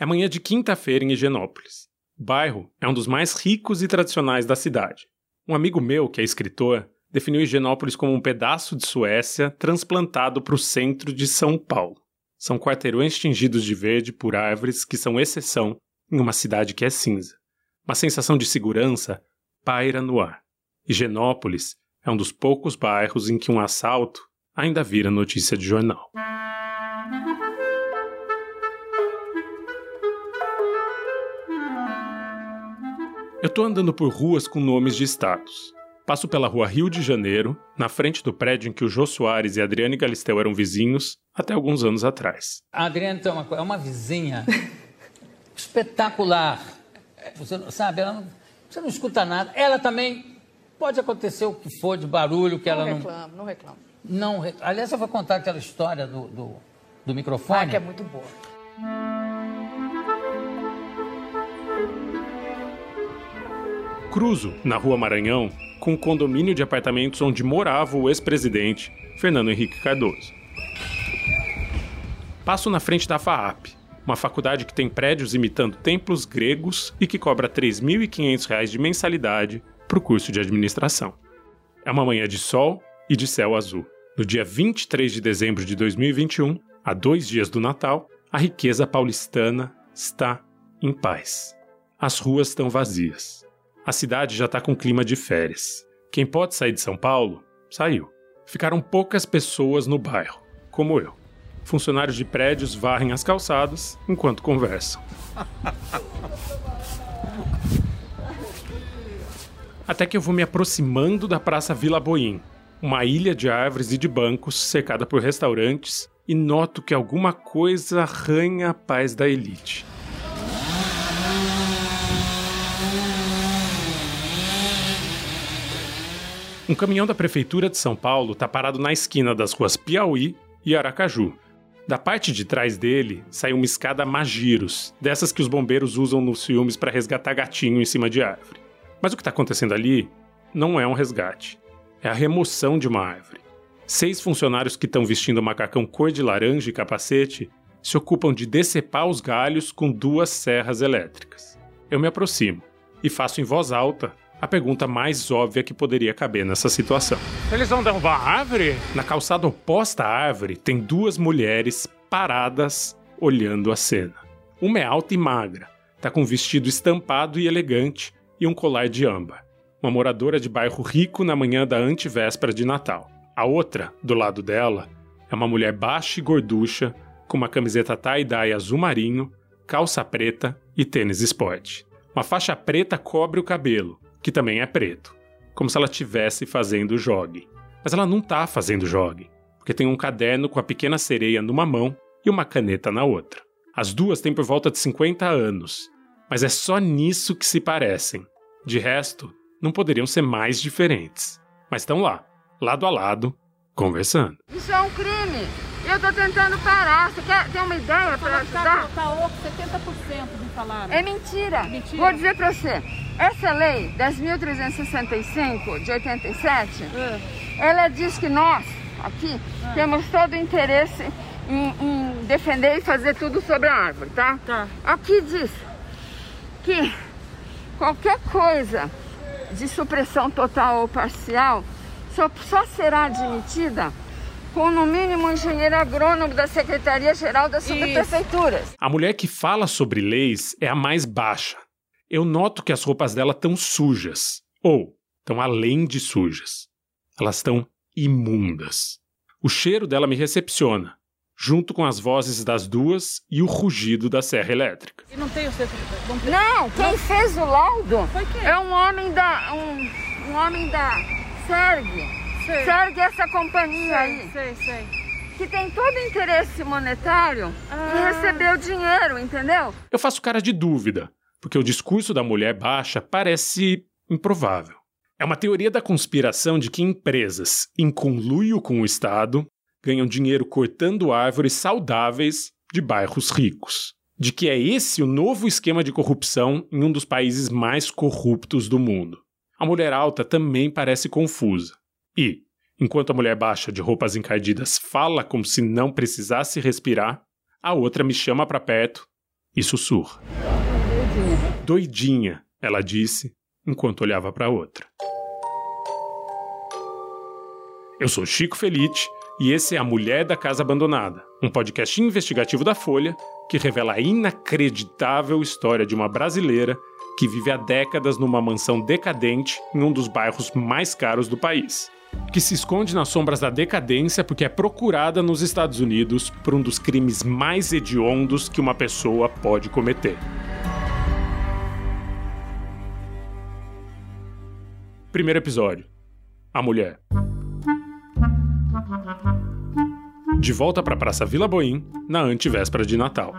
É manhã de quinta-feira em Higienópolis. O bairro é um dos mais ricos e tradicionais da cidade. Um amigo meu, que é escritor, definiu Higienópolis como um pedaço de Suécia transplantado para o centro de São Paulo. São quarteirões tingidos de verde por árvores que são exceção em uma cidade que é cinza. Uma sensação de segurança paira no ar. Higienópolis é um dos poucos bairros em que um assalto ainda vira notícia de jornal. Eu tô andando por ruas com nomes de estados. Passo pela rua Rio de Janeiro, na frente do prédio em que o Jô Soares e a Adriane Galisteu eram vizinhos até alguns anos atrás. A Adriane é uma, é uma vizinha espetacular. Você não, sabe, ela não, você não escuta nada. Ela também pode acontecer o que for de barulho que não ela reclamo, não reclamo. não. Não, aliás, eu vou contar aquela história do, do, do microfone. Ah, que é muito boa. Cruzo, na rua Maranhão, com o condomínio de apartamentos onde morava o ex-presidente Fernando Henrique Cardoso. Passo na frente da FAAP, uma faculdade que tem prédios imitando templos gregos e que cobra R$ 3.500 de mensalidade para o curso de administração. É uma manhã de sol e de céu azul. No dia 23 de dezembro de 2021, a dois dias do Natal, a riqueza paulistana está em paz. As ruas estão vazias. A cidade já está com clima de férias. Quem pode sair de São Paulo, saiu. Ficaram poucas pessoas no bairro, como eu. Funcionários de prédios varrem as calçadas enquanto conversam. Até que eu vou me aproximando da Praça Vila Boim, uma ilha de árvores e de bancos cercada por restaurantes, e noto que alguma coisa arranha a paz da elite. Um caminhão da Prefeitura de São Paulo está parado na esquina das ruas Piauí e Aracaju. Da parte de trás dele sai uma escada Magiros, dessas que os bombeiros usam nos filmes para resgatar gatinho em cima de árvore. Mas o que está acontecendo ali não é um resgate, é a remoção de uma árvore. Seis funcionários que estão vestindo macacão cor de laranja e capacete se ocupam de decepar os galhos com duas serras elétricas. Eu me aproximo e faço em voz alta a pergunta mais óbvia que poderia caber nessa situação. Eles vão derrubar a árvore? Na calçada oposta à árvore tem duas mulheres paradas olhando a cena. Uma é alta e magra, tá com um vestido estampado e elegante e um colar de âmbar. Uma moradora de bairro rico na manhã da antivéspera de Natal. A outra, do lado dela, é uma mulher baixa e gorducha, com uma camiseta tie-dye azul marinho, calça preta e tênis esporte. Uma faixa preta cobre o cabelo, que também é preto, como se ela estivesse fazendo jogue. Mas ela não está fazendo jogue, porque tem um caderno com a pequena sereia numa mão e uma caneta na outra. As duas têm por volta de 50 anos, mas é só nisso que se parecem. De resto, não poderiam ser mais diferentes. Mas estão lá, lado a lado, conversando. Isso é um crime. Eu tô tentando parar. Você quer ter uma ideia para ajudar? Tá oco, 70% me falaram. É mentira. Mentira? Vou dizer para você. Essa lei 10.365 de 87, Ah, ela diz que nós, aqui, temos todo o interesse em, em defender e fazer tudo sobre a árvore, tá? Tá. Aqui diz que qualquer coisa de supressão total ou parcial só, só será admitida com, no mínimo, um engenheiro agrônomo da Secretaria-Geral das Subprefeituras. A mulher que fala sobre leis é a mais baixa. Eu noto que as roupas dela estão sujas. Ou estão além de sujas. Elas estão imundas. O cheiro dela me recepciona, junto com as vozes das duas e o rugido da serra elétrica. E não tem o centro. Não tem. Não, quem fez o laudo Foi quem? é um homem da. um, um homem da SERG. Sei. SERG é essa companhia aí. Sei, sei. que tem todo interesse monetário Ah. e recebeu dinheiro, entendeu? Eu faço cara de dúvida, porque o discurso da mulher baixa parece improvável. É uma teoria da conspiração de que empresas, em conluio com o Estado, ganham dinheiro cortando árvores saudáveis de bairros ricos. De que é esse o novo esquema de corrupção em um dos países mais corruptos do mundo. A mulher alta também parece confusa. E, enquanto a mulher baixa de roupas encardidas fala como se não precisasse respirar, a outra me chama para perto e sussurra. Doidinha. Doidinha, ela disse, enquanto olhava para outra. Eu sou Chico Felite e esse é A Mulher da Casa Abandonada, um podcast investigativo da Folha que revela a inacreditável história de uma brasileira que vive há décadas numa mansão decadente em um dos bairros mais caros do país. Que se esconde nas sombras da decadência porque é procurada nos Estados Unidos por um dos crimes mais hediondos que uma pessoa pode cometer. Primeiro episódio: A Mulher. De volta para a Praça Vila Boim, na antevéspera de Natal.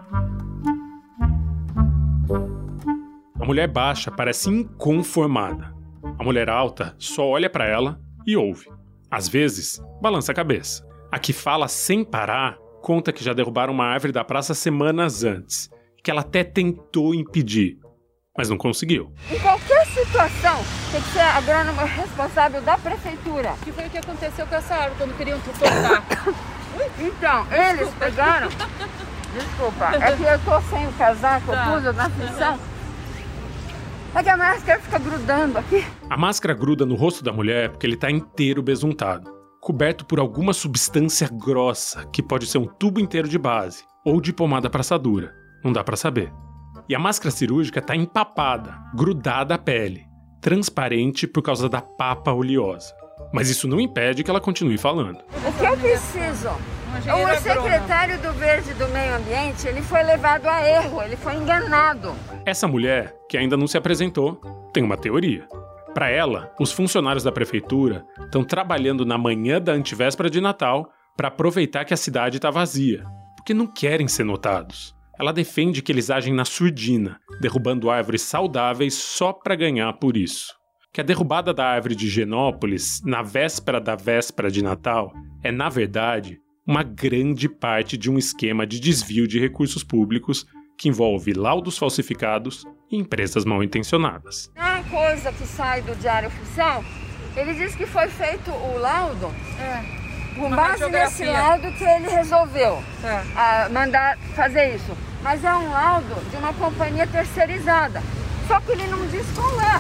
A mulher baixa parece inconformada. A mulher alta só olha para ela e ouve. Às vezes, balança a cabeça. A que fala sem parar conta que já derrubaram uma árvore da praça semanas antes, que ela até tentou impedir, mas não conseguiu. Em qualquer situação, tem que ser agrônomo responsável da prefeitura. Que foi o que aconteceu com essa árvore quando queriam cortar. Então, eles pegaram. Desculpa, é que eu tô sem o casaco, eu Tá. pus na função. É que a máscara fica grudando aqui. A máscara gruda no rosto da mulher porque ele está inteiro besuntado, coberto por alguma substância grossa, que pode ser um tubo inteiro de base ou de pomada para assadura. Não dá para saber. E a máscara cirúrgica está empapada, grudada à pele, transparente por causa da papa oleosa. Mas isso não impede que ela continue falando. O que eu preciso? O secretário do Verde e do Meio Ambiente, ele foi levado a erro, ele foi enganado. Essa mulher, que ainda não se apresentou, tem uma teoria. Para ela, os funcionários da prefeitura estão trabalhando na manhã da antivéspera de Natal para aproveitar que a cidade está vazia, porque não querem ser notados. Ela defende que eles agem na surdina, derrubando árvores saudáveis só para ganhar por isso. Que a derrubada da árvore de Genópolis, na véspera da véspera de Natal, é, na verdade, uma grande parte de um esquema de desvio de recursos públicos que envolve laudos falsificados e empresas mal intencionadas. Uma coisa que sai do Diário Oficial, ele diz que foi feito o laudo É. com Uma base nesse laudo que ele resolveu Tá. ah, mandar fazer isso. Mas é um laudo de uma companhia terceirizada. Só que ele não diz qual é.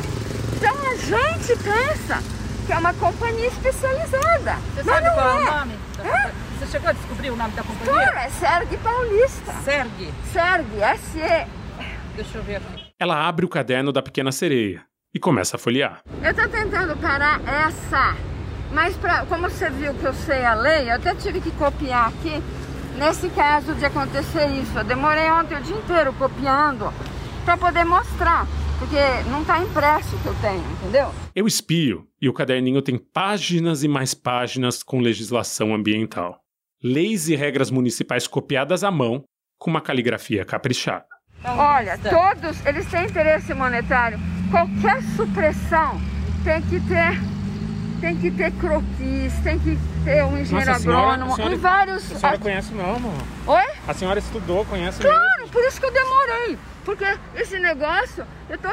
Então a gente pensa que é uma companhia especializada. Você Mas sabe não qual é o é. nome? Hã? Você chegou a descobrir o nome da companhia? Claro, é Serg Paulista. Serg. Serg, S-E. Deixa eu ver aqui. Ela abre o caderno da pequena sereia e começa a folhear. Eu tô tentando parar essa, mas pra, como você viu que eu sei a lei, eu até tive que copiar aqui, nesse caso de acontecer isso. Eu demorei ontem o dia inteiro copiando para poder mostrar, porque não tá impresso o que eu tenho, entendeu? Eu espio e o caderninho tem páginas e mais páginas com legislação ambiental. Leis e regras municipais copiadas à mão com uma caligrafia caprichada. Olha, todos, eles têm interesse monetário. Qualquer supressão tem que ter tem que ter croquis, tem que ter um engenheiro Nossa, senhora- agrônomo, a senhora- em vários... A senhora conhece não, amor. Oi? A senhora estudou, conhece. Claro, por isso que eu demorei. Porque esse negócio, eu estou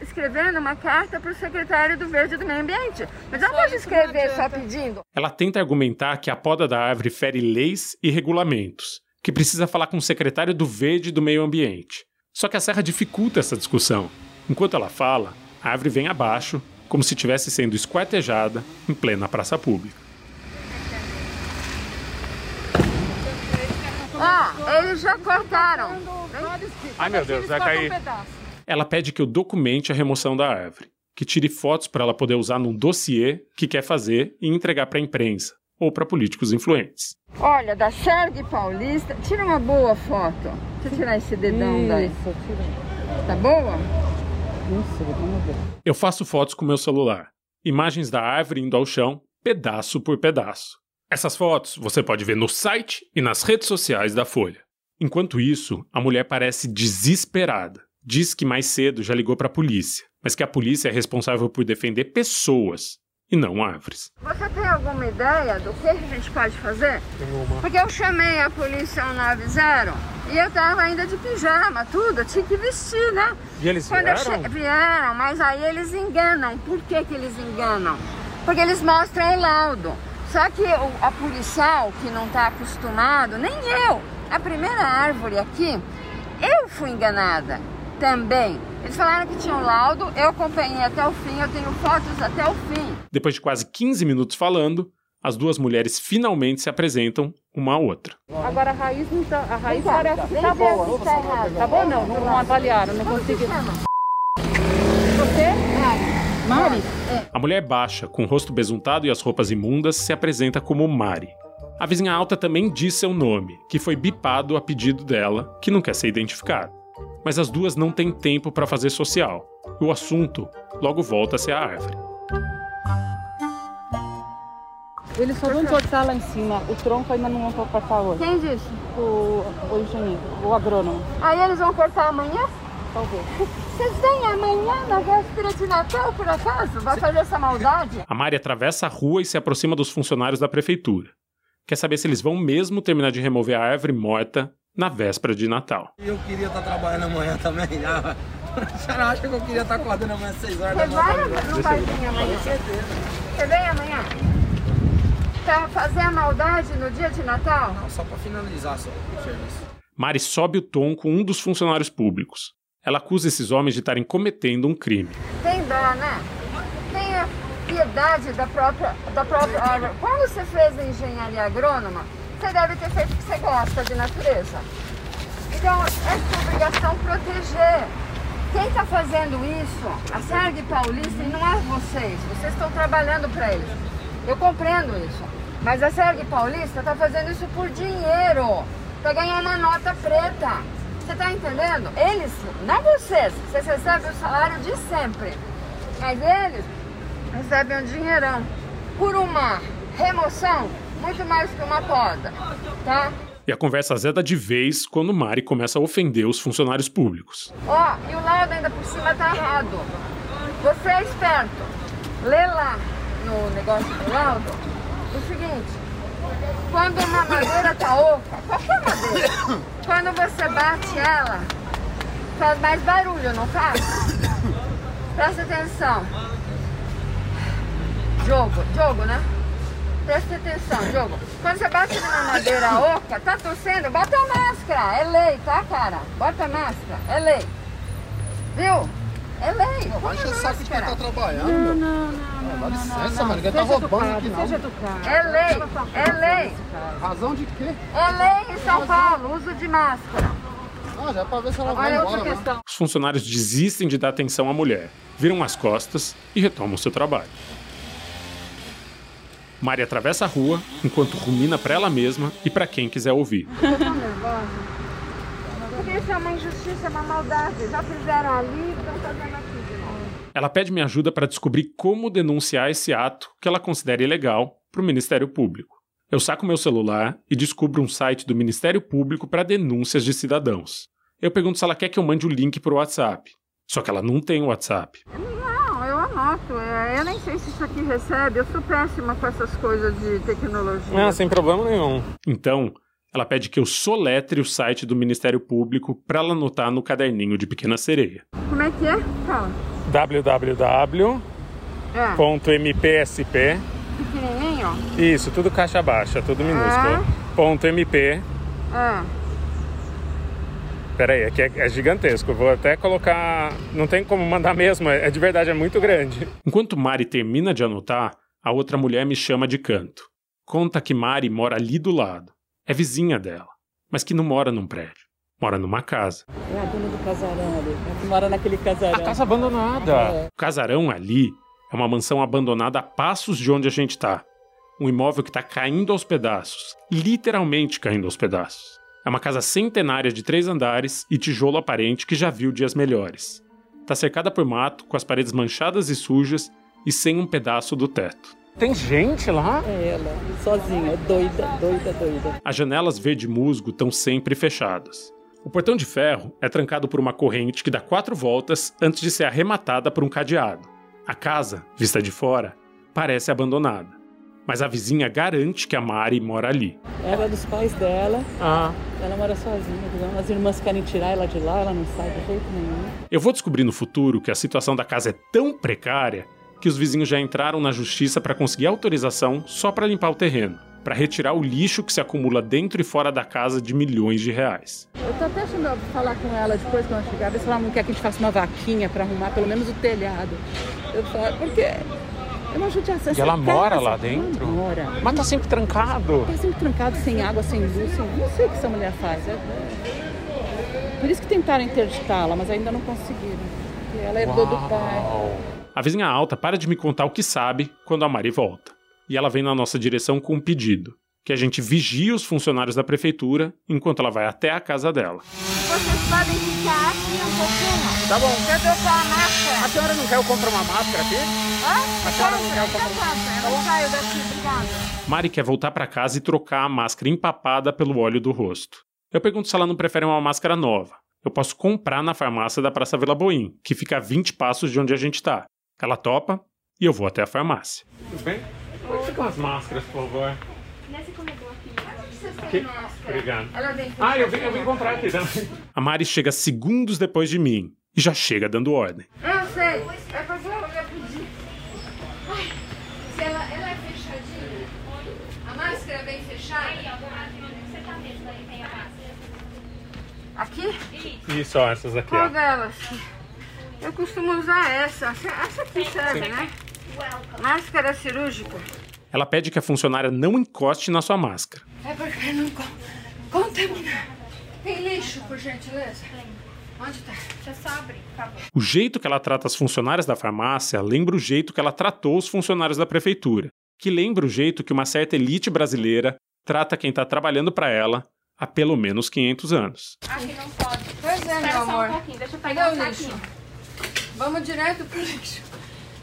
escrevendo uma carta para o secretário do Verde do Meio Ambiente. Mas eu não posso isso não escrever só pedindo. Ela tenta argumentar que a poda da árvore fere leis e regulamentos, que precisa falar com o secretário do Verde e do Meio Ambiente. Só que a serra dificulta essa discussão. Enquanto ela fala, a árvore vem abaixo, como se estivesse sendo esquartejada em plena praça pública. Ah, eles já cortaram. Ai, meu Deus, vai cair. Ela pede que eu documente a remoção da árvore, que tire fotos para ela poder usar num dossiê que quer fazer e entregar para a imprensa ou para políticos influentes. Olha, da Serg Paulista, tira uma boa foto. Deixa eu tirar esse dedão daí. Tá boa? Eu faço fotos com meu celular, imagens da árvore indo ao chão, pedaço por pedaço. Essas fotos você pode ver no site e nas redes sociais da Folha. Enquanto isso, a mulher parece desesperada. Diz que mais cedo já ligou para a polícia, mas que a polícia é responsável por defender pessoas e não árvores. Você tem alguma ideia do que a gente pode fazer? Porque eu chamei a polícia 190 e eu tava ainda de pijama, tudo, eu tinha que vestir, né? E eles Quando vieram? che... vieram, mas aí eles enganam. Por que, que eles enganam? Porque eles mostram o laudo. Só que o, a policial que não está acostumado, nem eu, a primeira árvore aqui Eu fui enganada também. Eles falaram que tinha um laudo, eu acompanhei até o fim, eu tenho fotos até o fim. Depois de quase 15 minutos falando, as duas mulheres finalmente se apresentam uma à outra. Agora a raiz não tá. A raiz cá, parece que vem tá boa. tá errado. Tá bom não? Não, não avaliaram, não consegui. Você? Mari? A mulher baixa, com o rosto besuntado e as roupas imundas, se apresenta como Mari. A vizinha alta também diz seu nome, que foi bipado a pedido dela, que não quer ser identificada. Mas as duas não têm tempo para fazer social. E o assunto logo volta a ser a árvore. Eles só vão cortar lá em cima. O tronco ainda não vão cortar hoje. Quem disse? O, o engenheiro, o agrônomo. Aí eles vão cortar amanhã? Talvez. Vocês vêm amanhã na véspera de Natal, por acaso? Vai fazer essa maldade? A Mari atravessa a rua e se aproxima dos funcionários da prefeitura. Quer saber se eles vão mesmo terminar de remover a árvore morta na véspera de Natal. Eu queria estar trabalhando amanhã também. Já. A senhora acha que eu queria estar acordando amanhã às 6 horas da Você manhã? vai ou não vai vir amanhã? Você vem amanhã? Pra fazer a maldade no dia de Natal? Não, só para finalizar só o serviço. Mari sobe o tom com um dos funcionários públicos. Ela acusa esses homens de estarem cometendo um crime. Tem dó, né? Tenha piedade da própria, da própria árvore. Quando você fez engenharia agrônoma, você deve ter feito porque você gosta de natureza. Então, é sua obrigação proteger. Quem está fazendo isso, a SERG Paulista, e não é vocês. Vocês estão trabalhando para eles. Eu compreendo isso. Mas a SERG Paulista está fazendo isso por dinheiro. Para ganhar uma nota preta. Você está entendendo? Eles, não vocês. Vocês recebem o salário de sempre. Mas eles recebem um dinheirão. Por uma remoção, muito mais que uma poda. Tá? E a conversa azeda de vez quando Mari começa a ofender os funcionários públicos. Ó, e o laudo ainda por cima tá errado. Você é esperto. Lê lá no negócio do laudo o seguinte. Quando uma madeira tá oca, qualquer madeira, quando você bate ela, faz mais barulho, não faz? Presta atenção. Jogo, jogo, né? Presta atenção, jogo. Quando você bate numa madeira oca, tá tossindo, bota a máscara. É lei, tá, cara? Bota a máscara, é lei. Viu? É lei. Põe Baixa a o saco de quem tá trabalhando. Não, meu. não, não. Dá licença, mano. Ninguém tá roubando aqui, não. Seja educado. É lei, é lei. Razão de quê? É lei em São Paulo, uso de máscara. Ah, já é pra ver se ela vai Olha embora, outra né? questão. Os funcionários desistem de dar atenção à mulher, viram as costas e retomam seu trabalho. Mari atravessa a rua enquanto rumina para ela mesma e para quem quiser ouvir. Eu tô nervosa. Porque isso é uma injustiça, é uma maldade. Já fizeram ali, estão fazendo aqui de novo. Ela pede minha ajuda para descobrir como denunciar esse ato que ela considera ilegal para o Ministério Público. Eu saco meu celular e descubro um site do Ministério Público para denúncias de cidadãos. Eu pergunto se ela quer que eu mande o link para o WhatsApp. Só que ela não tem o WhatsApp. Não, eu anoto. É, Eu nem sei se isso aqui recebe. Eu sou péssima com essas coisas de tecnologia. Ah, sem problema nenhum. Então, ela pede que eu soletre o site do Ministério Público para ela anotar no caderninho de Pequena Sereia. Como é que é? Fala. www.mpsp É, pequenininho? Isso, tudo caixa baixa, tudo minúsculo. Ponto .mp. É. Peraí, aqui é, é gigantesco. Vou até colocar. Não tem como mandar mesmo, é é de verdade, é muito grande. Enquanto Mari termina de anotar, a outra mulher me chama de canto. Conta que Mari mora ali do lado. É vizinha dela, mas que não mora num prédio. Mora numa casa. É a dona do casarão ali. É que mora naquele casarão. A casa abandonada. O casarão ali é uma mansão abandonada a passos de onde a gente tá. Um imóvel que tá caindo aos pedaços. Literalmente caindo aos pedaços. É uma casa centenária de três andares e tijolo aparente que já viu dias melhores. Tá cercada por mato, com as paredes manchadas e sujas e sem um pedaço do teto. Tem gente lá? É ela, sozinha, doida, doida, doida. As janelas verde musgo estão sempre fechadas. O portão de ferro é trancado por uma corrente que dá quatro voltas antes de ser arrematada por um cadeado. A casa, vista de fora, parece abandonada. Mas a vizinha garante que a Mari mora ali. Ela é dos pais dela, Ah, ela mora sozinha. As irmãs querem tirar ela de lá, ela não sai de jeito nenhum. Eu vou descobrir no futuro que a situação da casa é tão precária que os vizinhos já entraram na justiça para conseguir autorização só para limpar o terreno. para retirar o lixo que se acumula dentro e fora da casa de milhões de reais. Eu tô até achando eu falar com ela depois que ela chegar, ver se ela não quer que a gente faça uma vaquinha para arrumar pelo menos o telhado. Eu falo, porque é uma judiação. E ela mora lá ela dentro? Mora. Mas tá sempre trancado. Tá sempre trancado, sem água, sem luz, sem... não sei o que essa mulher faz. É- é- Por isso que tentaram interditá-la, mas ainda não conseguiram. Ela herdou do pai. Uau. A vizinha alta para de me contar o que sabe quando a Mari volta. E ela vem na nossa direção com um pedido: que a gente vigie os funcionários da prefeitura enquanto ela vai até a casa dela. Vocês podem ficar aqui um pouquinho. Tá bom. Eu trocar a máscara. A senhora não quer eu comprar uma máscara aqui? Hã? A senhora não quer eu comprar passa, eu não saio daqui, obrigada. Mari quer voltar para casa e trocar a máscara empapada pelo óleo do rosto. Eu pergunto se ela não prefere uma máscara nova. Eu posso comprar na farmácia da Praça Vila Boim, que fica a 20 passos de onde a gente tá. Ela topa e eu vou até a farmácia. Tudo bem? Onde ficam as máscaras, por favor? Nesse corredor aqui. Obrigado. Ela Ah, eu vim, eu vim comprar aqui também. A Mari chega segundos depois de mim e já chega dando ordem. Eu sei. É porque eu ia pedir. Ai, se ela, ela é fechadinha. A máscara é bem fechada. Aqui? Isso, ó, essas aqui, Qual ó. delas? Eu costumo usar essa. Essa aqui serve, né? Máscara cirúrgica. Ela pede que a funcionária não encoste na sua máscara. É porque não con contamina. Tem lixo, por gentileza? Onde tá? Eu só abrir. O jeito que ela trata as funcionárias da farmácia lembra o jeito que ela tratou os funcionários da prefeitura, que lembra o jeito que uma certa elite brasileira trata quem está trabalhando para ela há pelo menos 500 anos. Aqui não pode. Pois é, Espera meu só um amor. pouquinho, deixa eu Cadê pegar o um lixo? saquinho. Vamos direto pro lixo.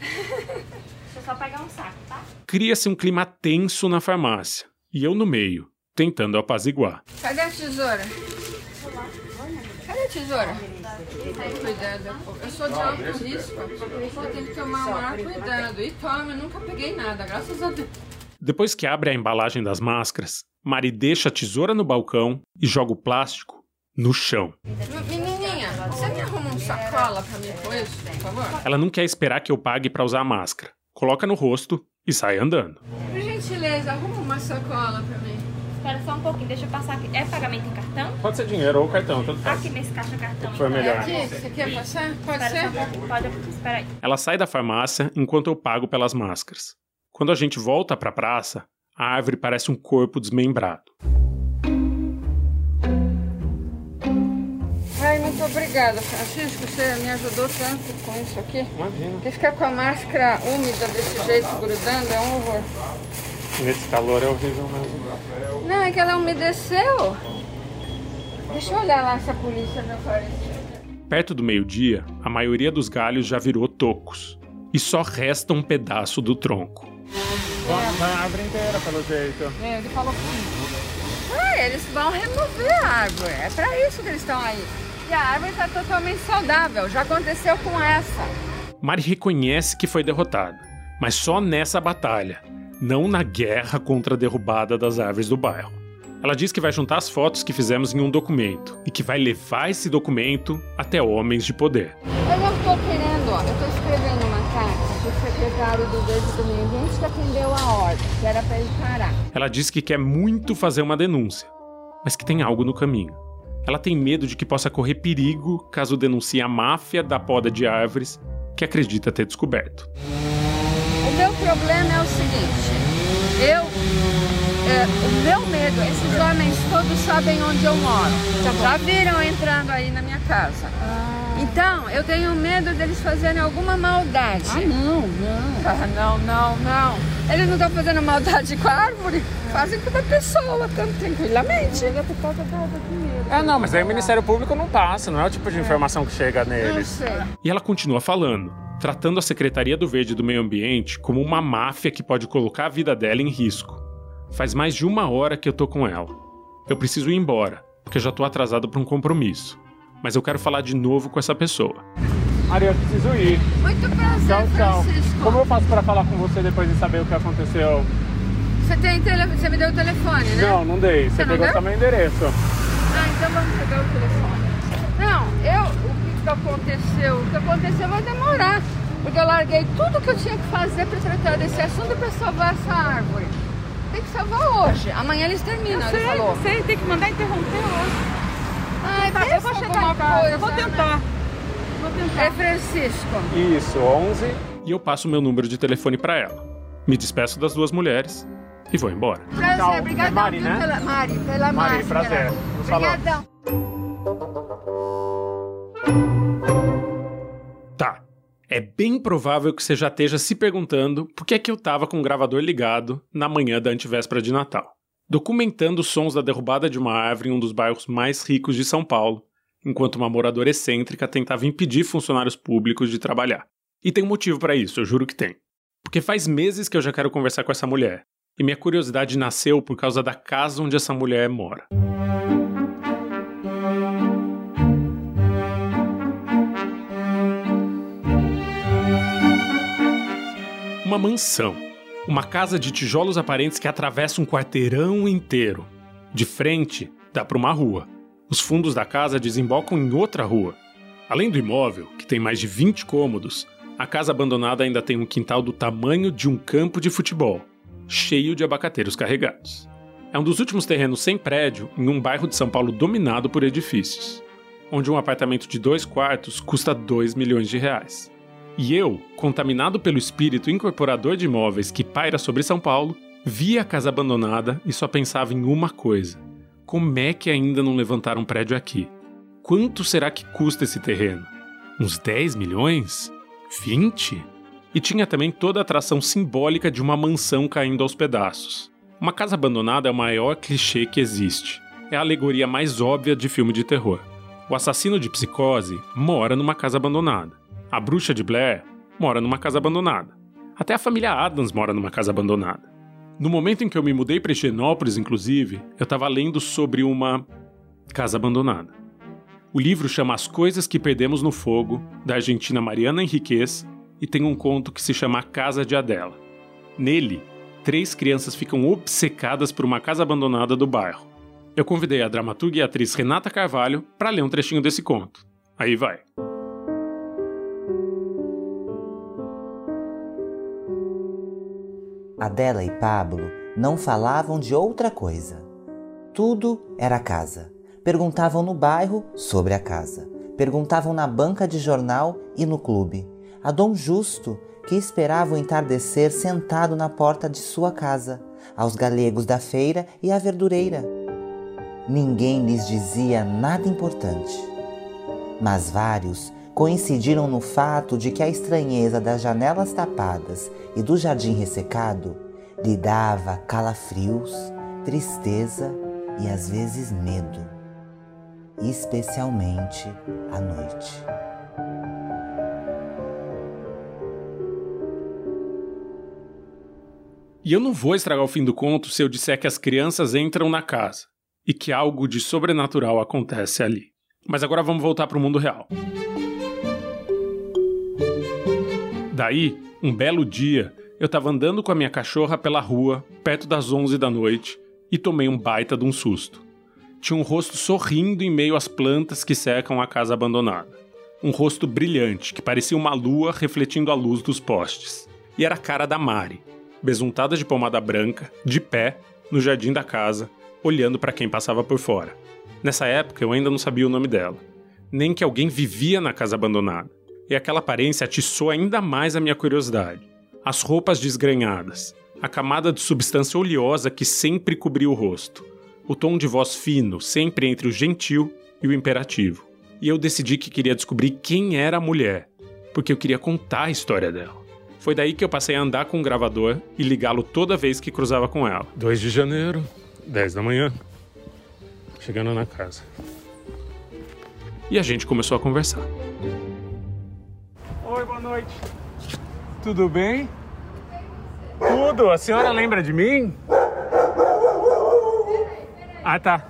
Deixa eu só pegar um saco, tá? Cria-se um clima tenso na farmácia, e eu no meio, tentando apaziguar. Cadê a tesoura? Cadê a tesoura? Cuidado, eu sou de alto risco. Eu tenho que tomar o maior cuidado. E toma, eu nunca peguei nada, graças a Deus. Depois que abre a embalagem das máscaras, Mari deixa a tesoura no balcão e joga o plástico no chão. Menininha, você me arruma um sacola pra mim com isso, por favor? Ela não quer esperar que eu pague para usar a máscara. Coloca no rosto e sai andando. Por gentileza, arruma uma sacola pra mim. Espera só um pouquinho, deixa eu passar aqui. É pagamento em cartão? Pode ser dinheiro ou cartão, tanto faz. Aqui nesse caixa cartão. Foi então. melhor. Aqui, você quer passar? Pode Espera ser? só um. Pode, espera aí. Ela sai da farmácia enquanto eu pago pelas máscaras. Quando a gente volta para a praça, a árvore parece um corpo desmembrado. Ai, muito obrigada, Francisco. Você me ajudou tanto com isso aqui. Imagina. Porque ficar com a máscara úmida desse jeito, grudando, é um horror. Nesse calor é horrível mesmo. Não, é que ela umedeceu. Deixa eu olhar lá se a polícia não apareceu. Perto do meio-dia, a maioria dos galhos já virou tocos. E só resta um pedaço do tronco. Vai a árvore inteira, pelo jeito. É, ele falou comigo. Ah, eles vão remover a árvore. É pra isso que eles estão aí. E a árvore está totalmente saudável. Já aconteceu com essa. Mari reconhece que foi derrotada, mas só nessa batalha, não na guerra contra a derrubada das árvores do bairro. Ela diz que vai juntar as fotos que fizemos em um documento e que vai levar esse documento até homens de poder. Eu não estou querendo, ó. Eu estou escrevendo uma carta para o secretário do Verde do Meio Ambiente que atendeu a ordem, que era para ele parar. Ela diz que quer muito fazer uma denúncia, mas que tem algo no caminho. Ela tem medo de que possa correr perigo caso denuncie a máfia da poda de árvores que acredita ter descoberto. O meu problema é o seguinte: eu. é, o meu medo, esses homens todos sabem onde eu moro. Já viram entrando aí na minha casa. Então, eu tenho medo deles fazerem alguma maldade. Ah, não, não. Ah, não, não, não. Eles não estão fazendo maldade com a árvore, fazem com a pessoa, tão tranquilamente. Chega por causa da dinheiro. É, não, mas aí o Ministério Público não passa, não é o tipo de informação que chega Eu neles. sei. E ela continua falando, tratando a Secretaria do Verde e do Meio Ambiente como uma máfia que pode colocar a vida dela em risco. Faz mais de uma hora que eu tô com ela. Eu preciso ir embora, porque eu já tô atrasado para um compromisso. Mas eu quero falar de novo com essa pessoa. Maria, eu preciso ir. Muito prazer, Tchau, tchau. Francisco. Como eu faço pra falar com você depois de saber o que aconteceu? Você, tem tele... Você me deu o telefone, né? Não, não dei. Você Você pegou só meu endereço. Ah, então vamos pegar o telefone. Não, eu, o que, que aconteceu? O que aconteceu vai demorar. Porque eu larguei tudo que eu tinha que fazer para tratar desse assunto para salvar essa árvore. tem que salvar hoje. Amanhã eles terminam, ele falou. sei, tem que mandar interromper hoje. Ai, Tá, pensa eu vou chegar em casa, eu vou coisa, tentar. Vou tentar. É Francisco. Isso, 11. E eu passo meu número de telefone para ela. Me despeço das duas mulheres e vou embora. Prazer, Tchau. obrigadão, É Mari, né? pela Mari, pela Mari, máscara. prazer. Obrigadão. Tá. É bem provável que você já esteja se perguntando por que é que eu tava com o gravador ligado na manhã da antivéspera de Natal, documentando os sons da derrubada de uma árvore em um dos bairros mais ricos de São Paulo, enquanto uma moradora excêntrica tentava impedir funcionários públicos de trabalhar. E tem um motivo para isso, eu juro que tem. Porque faz meses que eu já quero conversar com essa mulher, e minha curiosidade nasceu por causa da casa onde essa mulher mora. Uma mansão. Uma casa de tijolos aparentes que atravessa um quarteirão inteiro. De frente, dá para uma rua. Os fundos da casa desembocam em outra rua. Além do imóvel, que tem mais de 20 cômodos, a casa abandonada ainda tem um quintal do tamanho de um campo de futebol, cheio de abacateiros carregados. É um dos últimos terrenos sem prédio em um bairro de São Paulo dominado por edifícios, onde um apartamento de dois quartos custa 2 milhões de reais. E eu, contaminado pelo espírito incorporador de imóveis que paira sobre São Paulo, vi a casa abandonada e só pensava em uma coisa: como é que ainda não levantaram um prédio aqui? Quanto será que custa esse terreno? Uns 10 milhões? 20? E tinha também toda a atração simbólica de uma mansão caindo aos pedaços. Uma casa abandonada é o maior clichê que existe. É a alegoria mais óbvia de filme de terror. O assassino de psicose mora numa casa abandonada. A bruxa de Blair mora numa casa abandonada. Até a família Adams mora numa casa abandonada. No momento em que eu me mudei para Higienópolis, inclusive, eu estava lendo sobre uma casa abandonada. O livro chama As Coisas que Perdemos no Fogo, da argentina Mariana Henriquez, e tem um conto que se chama A Casa de Adela. Nele, três crianças ficam obcecadas por uma casa abandonada do bairro. Eu convidei a dramaturga e atriz Renata Carvalho para ler um trechinho desse conto. Aí vai. Adela e Pablo não falavam de outra coisa. Tudo era casa. Perguntavam no bairro sobre a casa. Perguntavam na banca de jornal e no clube. A Dom Justo, que esperava o entardecer sentado na porta de sua casa. Aos galegos da feira e à verdureira. Ninguém lhes dizia nada importante. Mas vários coincidiram no fato de que a estranheza das janelas tapadas e do jardim ressecado lhe dava calafrios, tristeza e às vezes medo, especialmente à noite. E eu não vou estragar o fim do conto se eu disser que as crianças entram na casa e que algo de sobrenatural acontece ali. Mas agora vamos voltar para o mundo real. Daí, um belo dia, eu estava andando com a minha cachorra pela rua, perto das 11 da noite, e tomei um baita de um susto. Tinha um rosto sorrindo em meio às plantas que cercam a casa abandonada. Um rosto brilhante, que parecia uma lua refletindo a luz dos postes. E era a cara da Mari, besuntada de pomada branca, de pé, no jardim da casa, olhando para quem passava por fora. Nessa época eu ainda não sabia o nome dela, nem que alguém vivia na casa abandonada. E aquela aparência atiçou ainda mais a minha curiosidade. As roupas desgrenhadas, a camada de substância oleosa que sempre cobria o rosto, o tom de voz fino, sempre entre o gentil e o imperativo. E eu decidi que queria descobrir quem era a mulher, porque eu queria contar a história dela. Foi daí que eu passei a andar com o gravador e ligá-lo toda vez que cruzava com ela. 2 de janeiro, 10 da manhã. Chegando na casa. E a gente começou a conversar. Noite. Tudo bem? Tudo. A senhora lembra de mim? Ah, tá.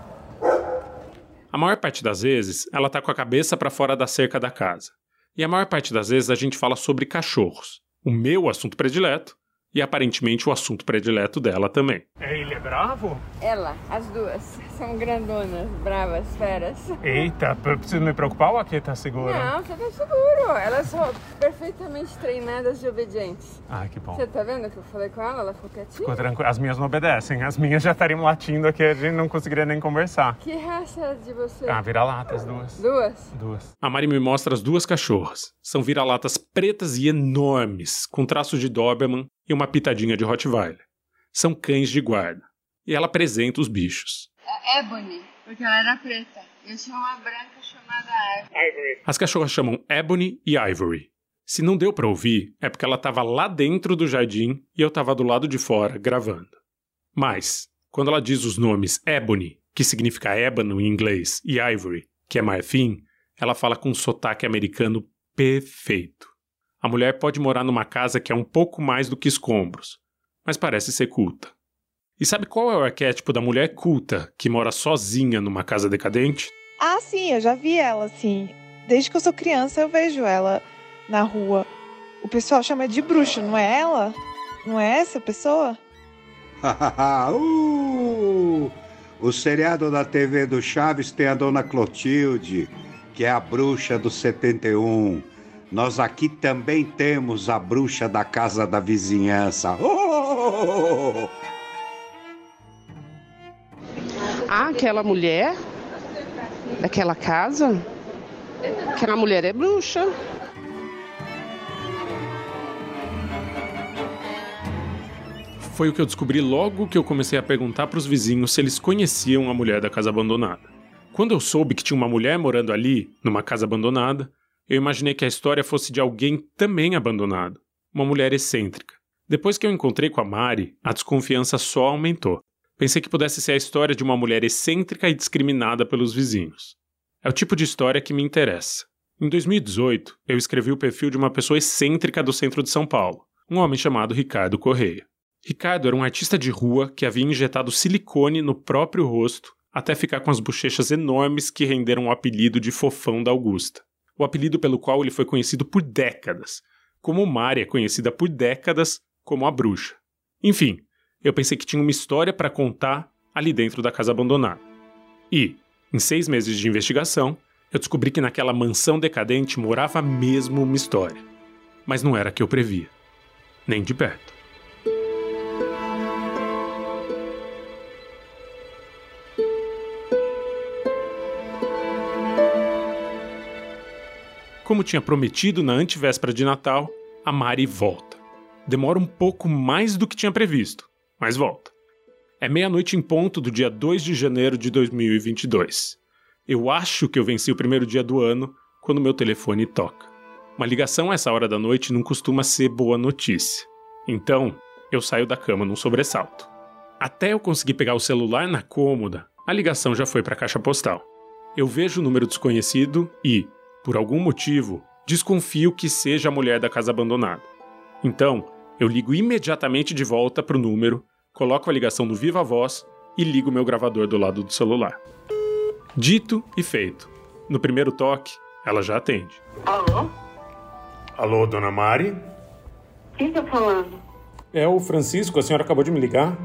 A maior parte das vezes, ela tá com a cabeça para fora da cerca da casa. E a maior parte das vezes a gente fala sobre cachorros, o meu assunto predileto, e aparentemente o assunto predileto dela também. Ele é bravo? Ela, as duas, são grandonas, bravas, feras. Eita, preciso me preocupar ou aqui tá seguro? Não, você tá seguro. Elas são perfeitamente treinadas e obedientes. Ai, que bom. Você tá vendo que eu falei com ela? Ela ficou quietinha. Ficou tranquilo. As minhas não obedecem. As minhas já estariam latindo aqui, a gente não conseguiria nem conversar. Que raça é de você? Ah, vira-lata as duas. Duas? Duas. A Mari me mostra as duas cachorras. São vira-latas pretas e enormes, com traços de Doberman e uma pitadinha de Rottweiler. São cães de guarda. E ela apresenta os bichos. É Ebony, porque ela era preta. Eu tinha uma branca chamada Ivory. As cachorras chamam Ebony e Ivory. Se não deu pra ouvir, é porque ela estava lá dentro do jardim e eu estava do lado de fora gravando. Mas, quando ela diz os nomes Ebony, que significa ébano em inglês, e Ivory, que é marfim, ela fala com um sotaque americano perfeito. A mulher pode morar numa casa que é um pouco mais do que escombros, mas parece ser culta. E sabe qual é o arquétipo da mulher culta que mora sozinha numa casa decadente? Ah, sim, eu já vi ela, sim. Desde que eu sou criança eu vejo ela na rua. O pessoal chama de bruxa, não é ela? Não é essa pessoa? uh, o seriado da TV do Chaves tem a dona Clotilde, que é a bruxa do 71. Nós aqui também temos a bruxa da casa da vizinhança. Oh! Ah, aquela mulher daquela casa? Aquela mulher é bruxa. Foi o que eu descobri logo que eu comecei a perguntar para os vizinhos se eles conheciam a mulher da casa abandonada. Quando eu soube que tinha uma mulher morando ali, numa casa abandonada, eu imaginei que a história fosse de alguém também abandonado, uma mulher excêntrica. Depois que eu encontrei com a Mari, a desconfiança só aumentou. Pensei que pudesse ser a história de uma mulher excêntrica e discriminada pelos vizinhos. É o tipo de história que me interessa. Em 2018, eu escrevi o perfil de uma pessoa excêntrica do centro de São Paulo, um homem chamado Ricardo Correia. Ricardo era um artista de rua que havia injetado silicone no próprio rosto até ficar com as bochechas enormes que renderam o apelido de Fofão da Augusta. O apelido pelo qual ele foi conhecido por décadas, como Mari é conhecida por décadas como a bruxa. Enfim, eu pensei que tinha uma história para contar ali dentro da casa abandonada. E, em seis meses de investigação, eu descobri que naquela mansão decadente morava mesmo uma história. Mas não era a que eu previa. Nem de perto. Como tinha prometido na antivéspera de Natal, a Mari volta. Demora um pouco mais do que tinha previsto, mas volta. É meia-noite em ponto do dia 2 de janeiro de 2022. Eu acho que eu venci o primeiro dia do ano quando meu telefone toca. Uma ligação a essa hora da noite não costuma ser boa notícia. Então, eu saio da cama num sobressalto. Até eu conseguir pegar o celular na cômoda, a ligação já foi para a caixa postal. Eu vejo o número desconhecido e, por algum motivo, desconfio que seja a mulher da casa abandonada. Então, eu ligo imediatamente de volta para o número, coloco a ligação no viva voz e ligo meu gravador do lado do celular. Dito e feito. No primeiro toque, ela já atende. Alô? Alô, dona Mari? Quem tá falando? É o Francisco, a senhora acabou de me ligar?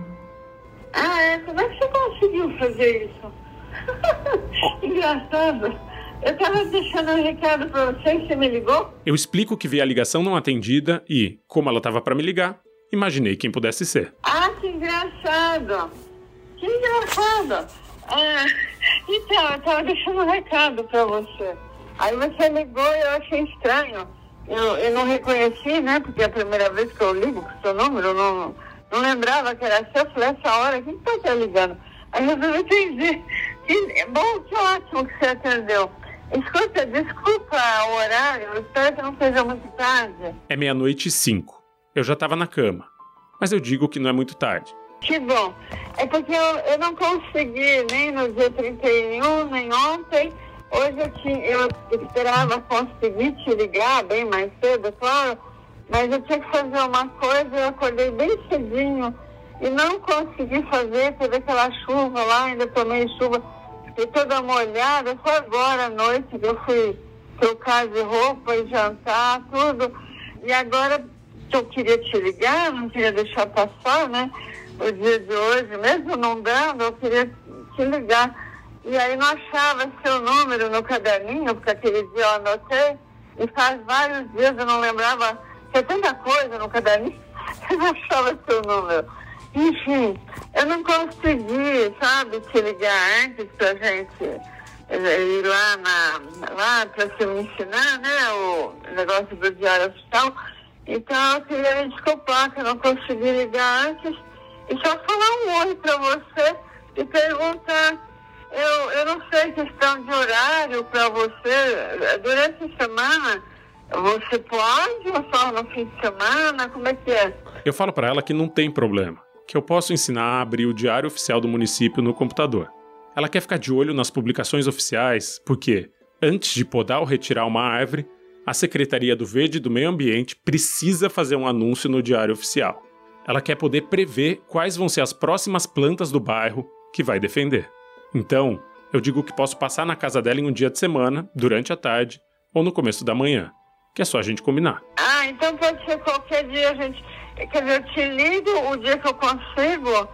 Ah, é? Como é que você conseguiu fazer isso? Engraçado. Eu tava deixando um recado pra você e você me ligou? Eu explico que vi a ligação não atendida e, como ela estava para me ligar, imaginei quem pudesse ser. Ah, que engraçado. Que engraçado. Ah, então, eu tava deixando um recado pra você. Aí você ligou e eu achei estranho. Eu, eu não reconheci, né? Porque é a primeira vez que eu ligo com o seu número, eu não, não lembrava que era seu. Eu falei, essa hora, quem tá te ligando? Aí eu resolvi atender. Que, bom, que ótimo que você atendeu. Escuta, desculpa o horário, eu espero que não seja muito tarde. É meia-noite e cinco. Eu já estava na cama. Mas eu digo que não é muito tarde. Que bom. É porque eu, eu não consegui nem no dia 31, nem ontem. Hoje eu, tinha, eu esperava conseguir te ligar bem mais cedo, claro. Mas eu tinha que fazer uma coisa, eu acordei bem cedinho e não consegui fazer, teve aquela chuva lá, ainda tomei chuva, fiquei toda molhada, foi agora à noite que eu fui trocar de roupa e jantar, tudo. E agora que eu queria te ligar, não queria deixar passar, né? O dia de hoje, mesmo não dando, eu queria te ligar. E aí não achava seu número no caderninho, porque aquele dia eu anotei, e faz vários dias eu não lembrava, tinha tanta coisa no caderninho, eu não achava seu número. Enfim, eu não consegui, sabe, te ligar antes pra gente eh, ir lá, na, lá para você me ensinar, né, o negócio do diário oficial. Então eu queria me desculpar que eu não consegui ligar antes e só falar um oi para você e perguntar. Eu, eu não sei questão de horário para você. Durante a semana, você pode ou só no fim de semana? Como é que é? Eu falo para ela que não tem problema, que eu posso ensinar a abrir o diário oficial do município no computador. Ela quer ficar de olho nas publicações oficiais, porque, antes de podar ou retirar uma árvore, a Secretaria do Verde e do Meio Ambiente precisa fazer um anúncio no Diário Oficial. Ela quer poder prever quais vão ser as próximas plantas do bairro que vai defender. Então, eu digo que posso passar na casa dela em um dia de semana, durante a tarde ou no começo da manhã, que é só a gente combinar. Ah, então pode ser qualquer dia, gente. Quer dizer, eu te ligo o dia que eu consigo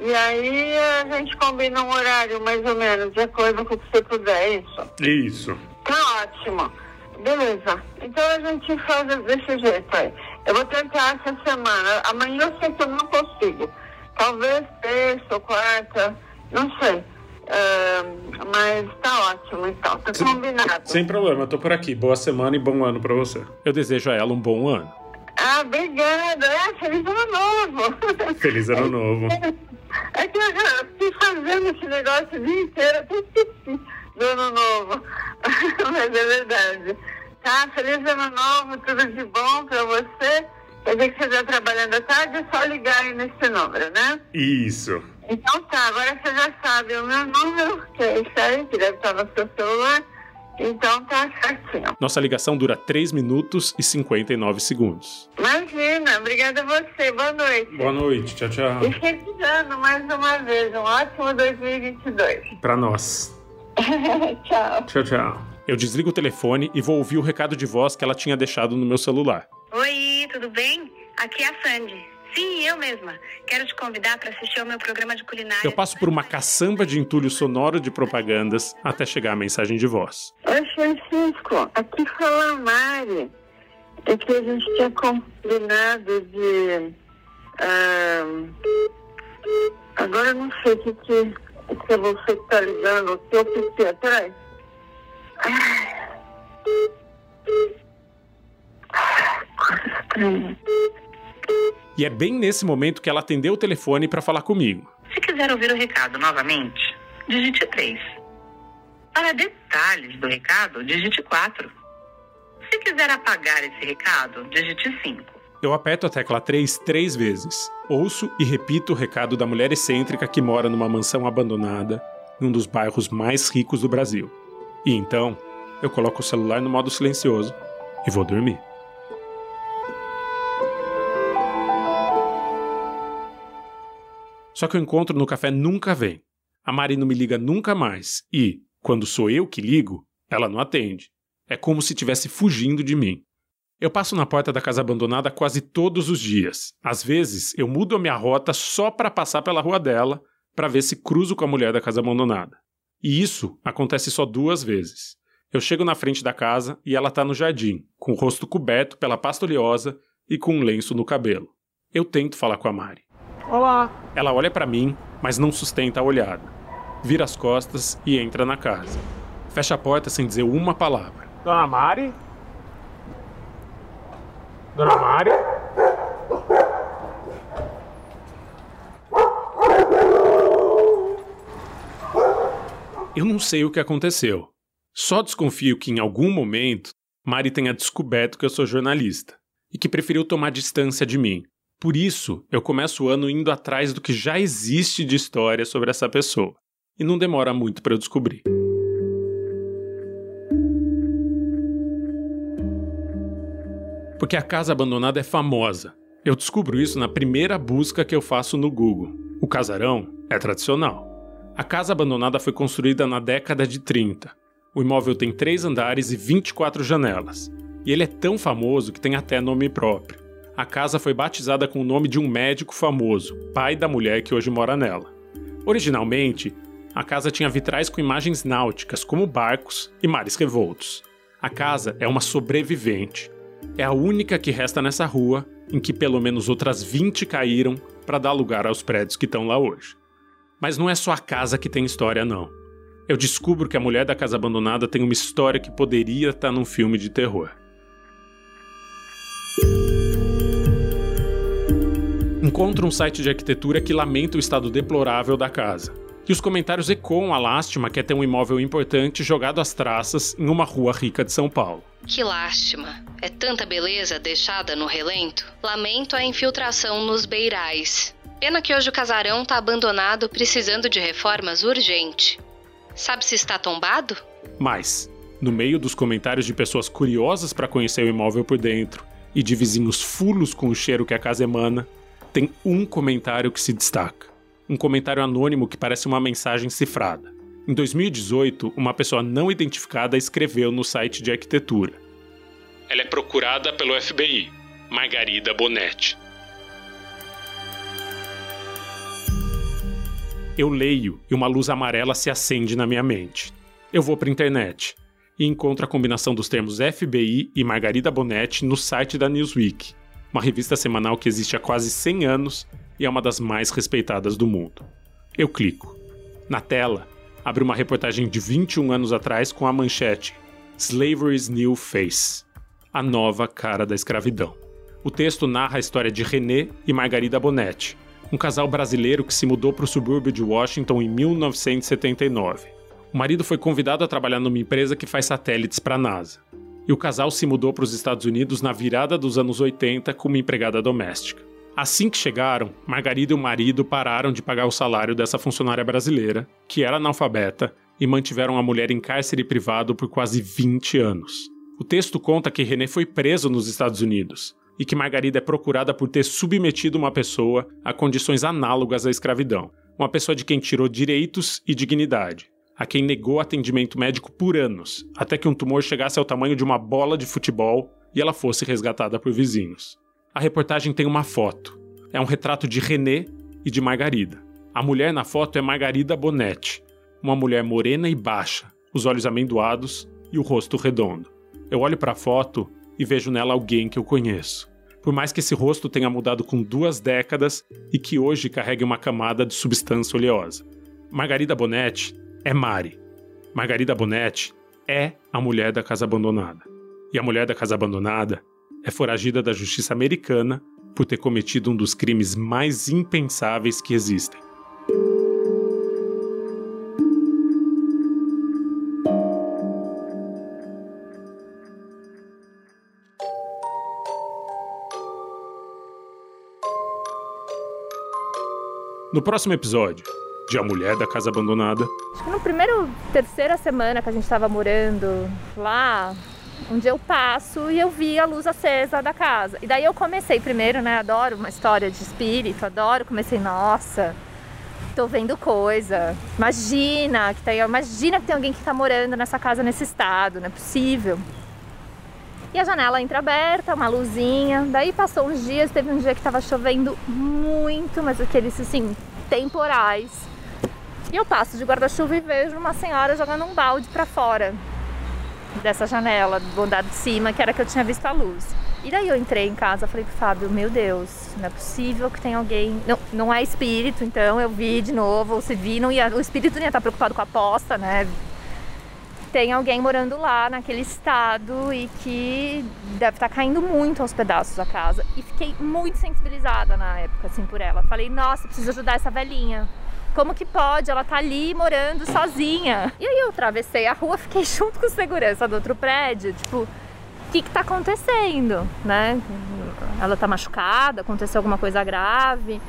e aí a gente combina um horário mais ou menos, de acordo com o que você puder, é isso? Isso. Tá ótimo. Beleza. Então a gente faz desse jeito aí. Eu vou tentar essa semana. Amanhã eu sei que eu não consigo. Talvez terça ou quarta, não sei. Uh, mas tá ótimo então, tá Sem- combinado. Sem problema, eu tô por aqui. Boa semana e bom ano pra você. Eu desejo a ela um bom ano. Ah, obrigada. É, feliz ano novo. Feliz ano novo. É que eu já fiquei fazendo esse negócio o dia inteiro, até esqueci do ano novo. Mas é verdade. Tá, feliz ano novo, tudo de bom pra você. Quer dizer que você está trabalhando à tarde, é só ligar aí nesse número, né? Isso. Então tá, agora você já sabe o meu número, que é esse aí, que deve estar no seu celular. Então tá certinho. Nossa ligação dura 3 minutos e 59 segundos. Imagina, obrigada a você. Boa noite. Boa noite, tchau, tchau. E feliz ano mais uma vez. Um ótimo 2022. Pra nós. Tchau. Tchau, tchau. Eu desligo o telefone e vou ouvir o recado de voz que ela tinha deixado no meu celular. Oi, tudo bem? Aqui é a Sandy. Sim, eu mesma. Quero te convidar para assistir ao meu programa de culinária. Eu passo por uma caçamba de entulho sonoro de propagandas até chegar a mensagem de voz. Oi, Francisco. Aqui fala a Mari. É que a gente tinha combinado de. ah, agora eu não sei o que, que, que é você que tá ligando, o que eu fiz atrás. Coisa estranha. E é bem nesse momento que ela atendeu o telefone para falar comigo. Se quiser ouvir o recado novamente, digite 3. Para detalhes do recado, digite 4. Se quiser apagar esse recado, digite 5. Eu aperto a tecla 3 três vezes. Ouço e repito o recado da mulher excêntrica que mora numa mansão abandonada, num dos bairros mais ricos do Brasil. E então, eu coloco o celular no modo silencioso e vou dormir. Só que o encontro no café nunca vem. A Mari não me liga nunca mais e, quando sou eu que ligo, ela não atende. É como se estivesse fugindo de mim. Eu passo na porta da casa abandonada quase todos os dias. Às vezes, eu mudo a minha rota só para passar pela rua dela, para ver se cruzo com a mulher da casa abandonada. E isso acontece só duas vezes. Eu chego na frente da casa e ela está no jardim, com o rosto coberto pela pasta oleosa e com um lenço no cabelo. Eu tento falar com a Mari. Olá. Ela olha para mim, mas não sustenta a olhada. Vira as costas e entra na casa. Fecha a porta sem dizer uma palavra. Dona Mari? Dona Mari? Eu não sei o que aconteceu. Só desconfio que em algum momento Mari tenha descoberto que eu sou jornalista e que preferiu tomar distância de mim. Por isso, eu começo o ano indo atrás do que já existe de história sobre essa pessoa. E não demora muito para eu descobrir. Porque a casa abandonada é famosa. Eu descubro isso na primeira busca que eu faço no Google. O casarão é tradicional. A casa abandonada foi construída na década de 30. O imóvel tem três andares e 24 janelas. E ele é tão famoso que tem até nome próprio. A casa foi batizada com o nome de um médico famoso, pai da mulher que hoje mora nela. Originalmente, a casa tinha vitrais com imagens náuticas, como barcos e mares revoltos. A casa é uma sobrevivente. É a única que resta nessa rua, em que pelo menos outras 20 caíram para dar lugar aos prédios que estão lá hoje. Mas não é só a casa que tem história, não. Eu descubro que a mulher da casa abandonada tem uma história que poderia estar num filme de terror. Encontro um site de arquitetura que lamenta o estado deplorável da casa. E os comentários ecoam a lástima que é ter um imóvel importante jogado às traças em uma rua rica de São Paulo. Que lástima. É tanta beleza deixada no relento. Lamento a infiltração nos beirais. Pena que hoje o casarão tá abandonado, precisando de reformas urgente. Sabe se está tombado? Mas, no meio dos comentários de pessoas curiosas para conhecer o imóvel por dentro e de vizinhos fulos com o cheiro que a casa emana, tem um comentário que se destaca. Um comentário anônimo que parece uma mensagem cifrada. Em 2018, uma pessoa não identificada escreveu no site de arquitetura. Ela é procurada pelo FBI, Margarida Bonetti. Eu leio e uma luz amarela se acende na minha mente. Eu vou para a internet e encontro a combinação dos termos FBI e Margarida Bonetti no site da Newsweek, uma revista semanal que existe há quase 100 anos e é uma das mais respeitadas do mundo. Eu clico. Na tela, abre uma reportagem de 21 anos atrás com a manchete Slavery's New Face a nova cara da escravidão. O texto narra a história de René e Margarida Bonetti, um casal brasileiro que se mudou para o subúrbio de Washington em 1979. O marido foi convidado a trabalhar numa empresa que faz satélites para a NASA. E o casal se mudou para os Estados Unidos na virada dos anos 80 como empregada doméstica. Assim que chegaram, Margarida e o marido pararam de pagar o salário dessa funcionária brasileira, que era analfabeta, e mantiveram a mulher em cárcere privado por quase 20 anos. O texto conta que René foi preso nos Estados Unidos e que Margarida é procurada por ter submetido uma pessoa a condições análogas à escravidão, uma pessoa de quem tirou direitos e dignidade, a quem negou atendimento médico por anos, até que um tumor chegasse ao tamanho de uma bola de futebol e ela fosse resgatada por vizinhos. A reportagem tem uma foto. É um retrato de René e de Margarida. A mulher na foto é Margarida Bonetti, uma mulher morena e baixa, os olhos amendoados e o rosto redondo. Eu olho para a foto e vejo nela alguém que eu conheço. Por mais que esse rosto tenha mudado com duas décadas e que hoje carregue uma camada de substância oleosa. Margarida Bonetti é Mari. Margarida Bonetti é a mulher da casa abandonada. E a mulher da casa abandonada é foragida da justiça americana por ter cometido um dos crimes mais impensáveis que existem. No próximo episódio de A Mulher da Casa Abandonada. Acho que no primeiro, terceira semana que a gente estava morando lá, um dia eu passo e eu vi a luz acesa da casa. E daí eu comecei primeiro, né? Adoro uma história de espírito, adoro. Comecei, nossa, tô vendo coisa. Imagina que tem, imagina que tem alguém que tá morando nessa casa nesse estado, não é possível. E a janela entra aberta, uma luzinha. Daí passou uns dias, teve um dia que tava chovendo muito, mas aqueles assim, temporais. E eu passo de guarda-chuva e vejo uma senhora jogando um balde para fora dessa janela do andar de cima, que era que eu tinha visto a luz. E daí eu entrei em casa, falei pro Fábio, meu Deus, não é possível que tenha alguém. Não, não é espírito, então eu vi de novo, se vi, não ia, o espírito não ia estar preocupado com a aposta, né? tem alguém morando lá naquele estado e que deve estar caindo muito aos pedaços a casa. E fiquei muito sensibilizada na época, assim, por ela. Falei, nossa, preciso ajudar essa velhinha. Como que pode? Ela tá ali morando sozinha. E aí eu atravessei a rua, fiquei junto com o segurança do outro prédio, tipo, o que que tá acontecendo, né? Ela tá machucada, aconteceu alguma coisa grave.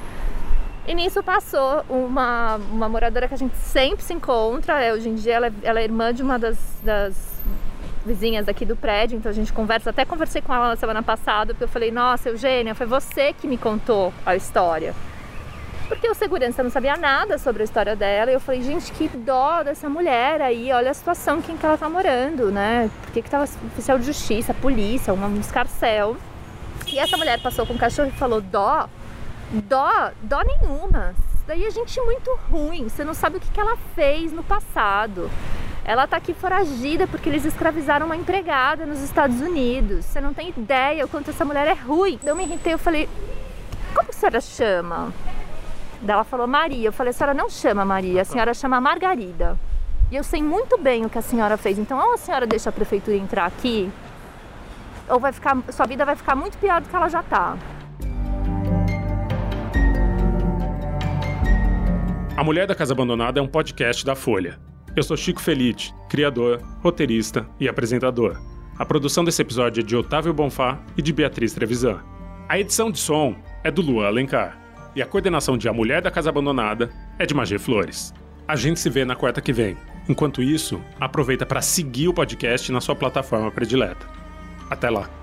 E nisso passou uma, uma moradora que a gente sempre se encontra. É, hoje em dia ela, é, ela é irmã de uma das, das vizinhas aqui do prédio, então a gente conversa. Até conversei com ela na semana passada, porque eu falei: Nossa, Eugênia, foi você que me contou a história. Porque o segurança não sabia nada sobre a história dela. E eu falei: Gente, que dó dessa mulher aí, olha a situação, quem que ela tá morando, né? Por que, que tava oficial de justiça, polícia, um escarcel. E essa mulher passou com o cachorro e falou: dó, dó, dó nenhuma. Daí a gente é muito ruim, você não sabe o que, que ela fez no passado. Ela tá aqui foragida porque eles escravizaram uma empregada nos Estados Unidos. Você não tem ideia o quanto essa mulher é ruim. Eu me irritei, eu falei: Como a senhora chama? Daí ela falou Maria. Eu falei: A senhora não chama Maria, a senhora chama Margarida. E eu sei muito bem o que a senhora fez. Então, ou a senhora deixa a prefeitura entrar aqui, ou vai ficar, sua vida vai ficar muito pior do que ela já tá. A Mulher da Casa Abandonada é um podcast da Folha. Eu sou Chico Felite, criador, roteirista e apresentador. A produção desse episódio é de Otávio Bonfá e de Beatriz Trevisan. A edição de som é do Luan Alencar. E a coordenação de A Mulher da Casa Abandonada é de Magê Flores. A gente se vê na quarta que vem. Enquanto isso, aproveita para seguir o podcast na sua plataforma predileta. Até lá!